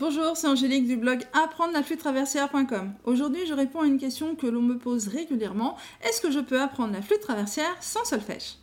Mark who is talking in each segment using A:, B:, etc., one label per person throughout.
A: Bonjour, c'est Angélique du blog apprendre la flûte traversière.com. Aujourd'hui, je réponds à une question que l'on me pose régulièrement. Est-ce que je peux apprendre la flûte traversière sans solfège?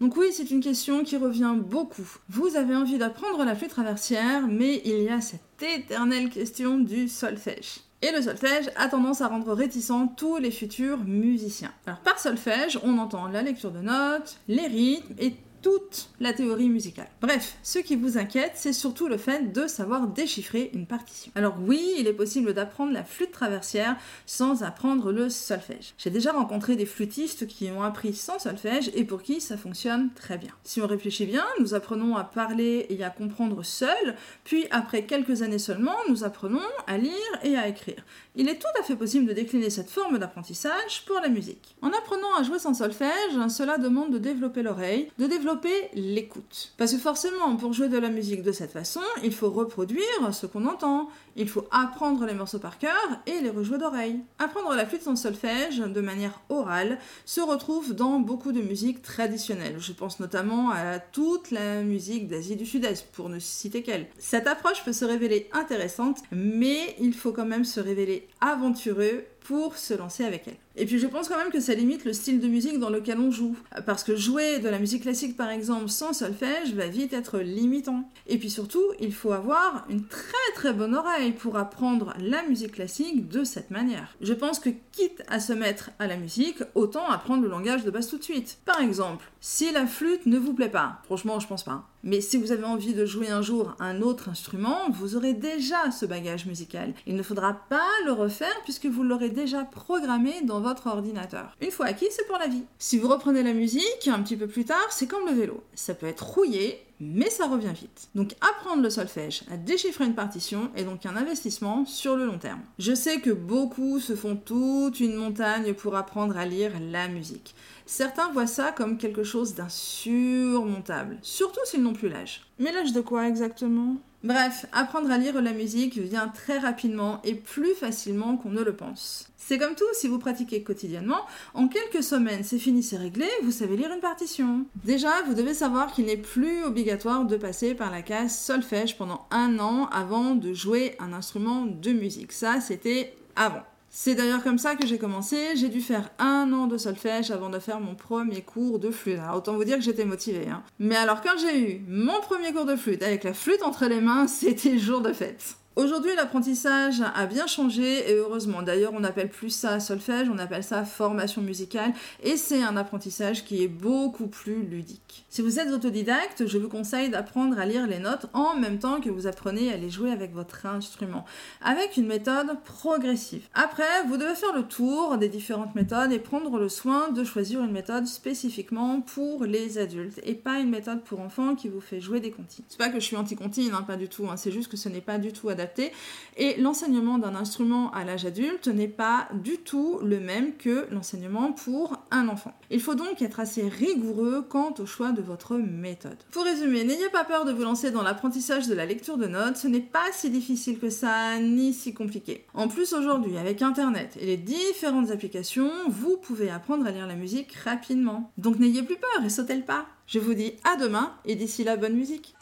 A: Donc oui, c'est une question qui revient beaucoup. Vous avez envie d'apprendre la flûte traversière, mais il y a cette éternelle question du solfège. Et le solfège a tendance à rendre réticents tous les futurs musiciens. Alors par solfège, on entend la lecture de notes, les rythmes et toute la théorie musicale. Bref, ce qui vous inquiète, c'est surtout le fait de savoir déchiffrer une partition. Alors oui, il est possible d'apprendre la flûte traversière sans apprendre le solfège. J'ai déjà rencontré des flûtistes qui ont appris sans solfège et pour qui ça fonctionne très bien. Si on réfléchit bien, nous apprenons à parler et à comprendre seul, puis après quelques années seulement, nous apprenons à lire et à écrire. Il est tout à fait possible de décliner cette forme d'apprentissage pour la musique. En apprenant à jouer sans solfège, cela demande de développer l'oreille, de développer l'écoute. Parce que forcément, pour jouer de la musique de cette façon, il faut reproduire ce qu'on entend, il faut apprendre les morceaux par cœur et les rejouer d'oreille. Apprendre la flûte sans solfège de manière orale se retrouve dans beaucoup de musiques traditionnelles. Je pense notamment à toute la musique d'Asie du Sud-Est, pour ne citer qu'elle. Cette approche peut se révéler intéressante, mais il faut quand même se révéler aventureux pour se lancer avec elle. Et puis je pense quand même que ça limite le style de musique dans lequel on joue. Parce que jouer de la musique classique par exemple sans solfège va vite être limitant. Et puis surtout, il faut avoir une très très bonne oreille pour apprendre la musique classique de cette manière. Je pense que quitte à se mettre à la musique, autant apprendre le langage de base tout de suite. Par exemple, si la flûte ne vous plaît pas, franchement je pense pas. Mais si vous avez envie de jouer un jour un autre instrument, vous aurez déjà ce bagage musical. Il ne faudra pas le refaire puisque vous l'aurez déjà programmé dans votre ordinateur. Une fois acquis, c'est pour la vie. Si vous reprenez la musique un petit peu plus tard, c'est comme le vélo. Ça peut être rouillé, mais ça revient vite. Donc apprendre le solfège à déchiffrer une partition est donc un investissement sur le long terme. Je sais que beaucoup se font toute une montagne pour apprendre à lire la musique. Certains voient ça comme quelque chose d'insurmontable, surtout s'ils n'ont plus l'âge. Mais l'âge de quoi exactement? Bref, apprendre à lire la musique vient très rapidement et plus facilement qu'on ne le pense. C'est comme tout, si vous pratiquez quotidiennement, en quelques semaines c'est fini, c'est réglé, vous savez lire une partition. Déjà, vous devez savoir qu'il n'est plus obligatoire de passer par la case solfège pendant un an avant de jouer un instrument de musique. Ça, c'était avant. C'est d'ailleurs comme ça que j'ai commencé. J'ai dû faire un an de solfège avant de faire mon premier cours de flûte. Autant vous dire que j'étais motivée. Hein. Mais alors quand j'ai eu mon premier cours de flûte avec la flûte entre les mains, c'était jour de fête. Aujourd'hui, l'apprentissage a bien changé et heureusement. D'ailleurs, on n'appelle plus ça solfège, on appelle ça formation musicale et c'est un apprentissage qui est beaucoup plus ludique. Si vous êtes autodidacte, je vous conseille d'apprendre à lire les notes en même temps que vous apprenez à les jouer avec votre instrument, avec une méthode progressive. Après, vous devez faire le tour des différentes méthodes et prendre le soin de choisir une méthode spécifiquement pour les adultes et pas une méthode pour enfants qui vous fait jouer des comptines. C'est pas que je suis anti-comptine, hein, pas du tout, hein. c'est juste que ce n'est pas du tout adapté et l'enseignement d'un instrument à l'âge adulte n'est pas du tout le même que l'enseignement pour un enfant. Il faut donc être assez rigoureux quant au choix de votre méthode. Pour résumer, n'ayez pas peur de vous lancer dans l'apprentissage de la lecture de notes, ce n'est pas si difficile que ça, ni si compliqué. En plus aujourd'hui, avec Internet et les différentes applications, vous pouvez apprendre à lire la musique rapidement. Donc n'ayez plus peur et sautez le pas. Je vous dis à demain et d'ici là, bonne musique.